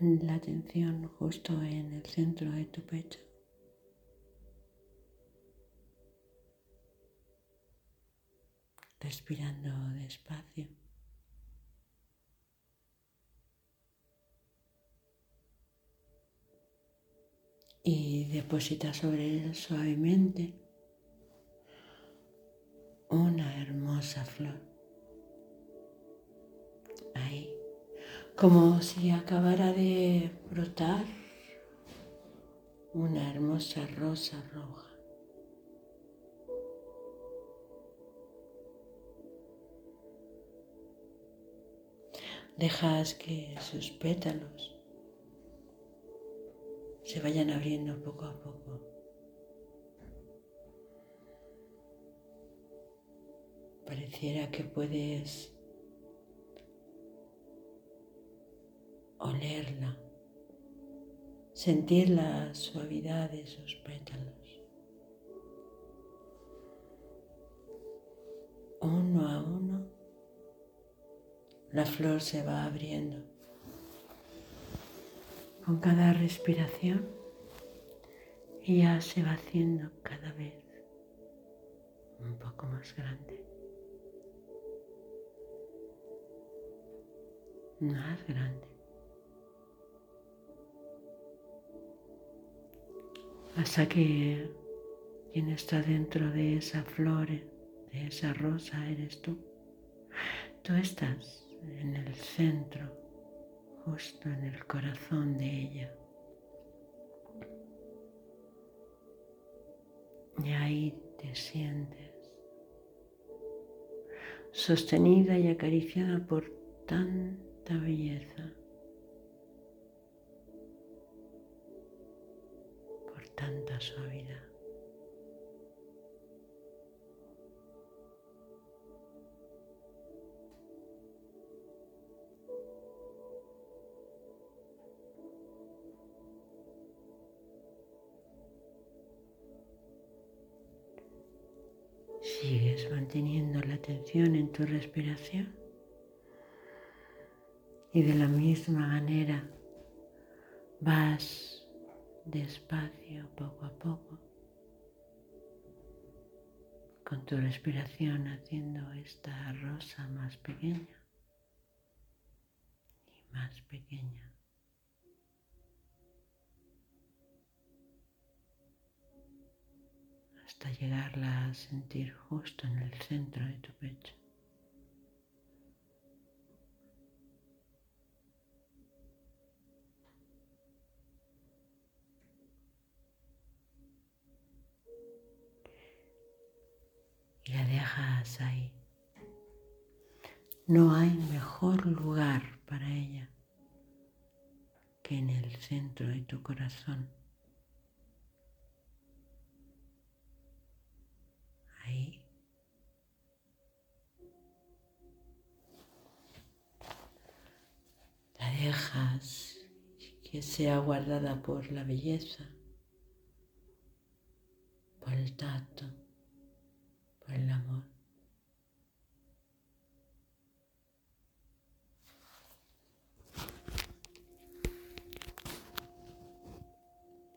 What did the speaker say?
La atención justo en el centro de tu pecho. Respirando despacio. Y deposita sobre él suavemente una hermosa como si acabara de brotar una hermosa rosa roja. Dejas que sus pétalos se vayan abriendo poco a poco. Pareciera que puedes olerla, sentir la suavidad de sus pétalos. Uno a uno, la flor se va abriendo. Con cada respiración, ella se va haciendo cada vez un poco más grande. más grande. Hasta que quien está dentro de esa flor, de esa rosa, eres tú. Tú estás en el centro, justo en el corazón de ella. Y ahí te sientes sostenida y acariciada por tan belleza, suavidad. Sigues manteniendo la atención en tu respiración. Y de la misma manera vas despacio, poco a poco, con tu respiración haciendo esta rosa más pequeña y más pequeña. hasta llegarla a sentir justo en el centro de tu pecho. Y la dejas ahí. No hay mejor lugar para ella que en el centro de tu corazón. Ahí. La dejas que sea guardada por la belleza, por el tacto por el amor.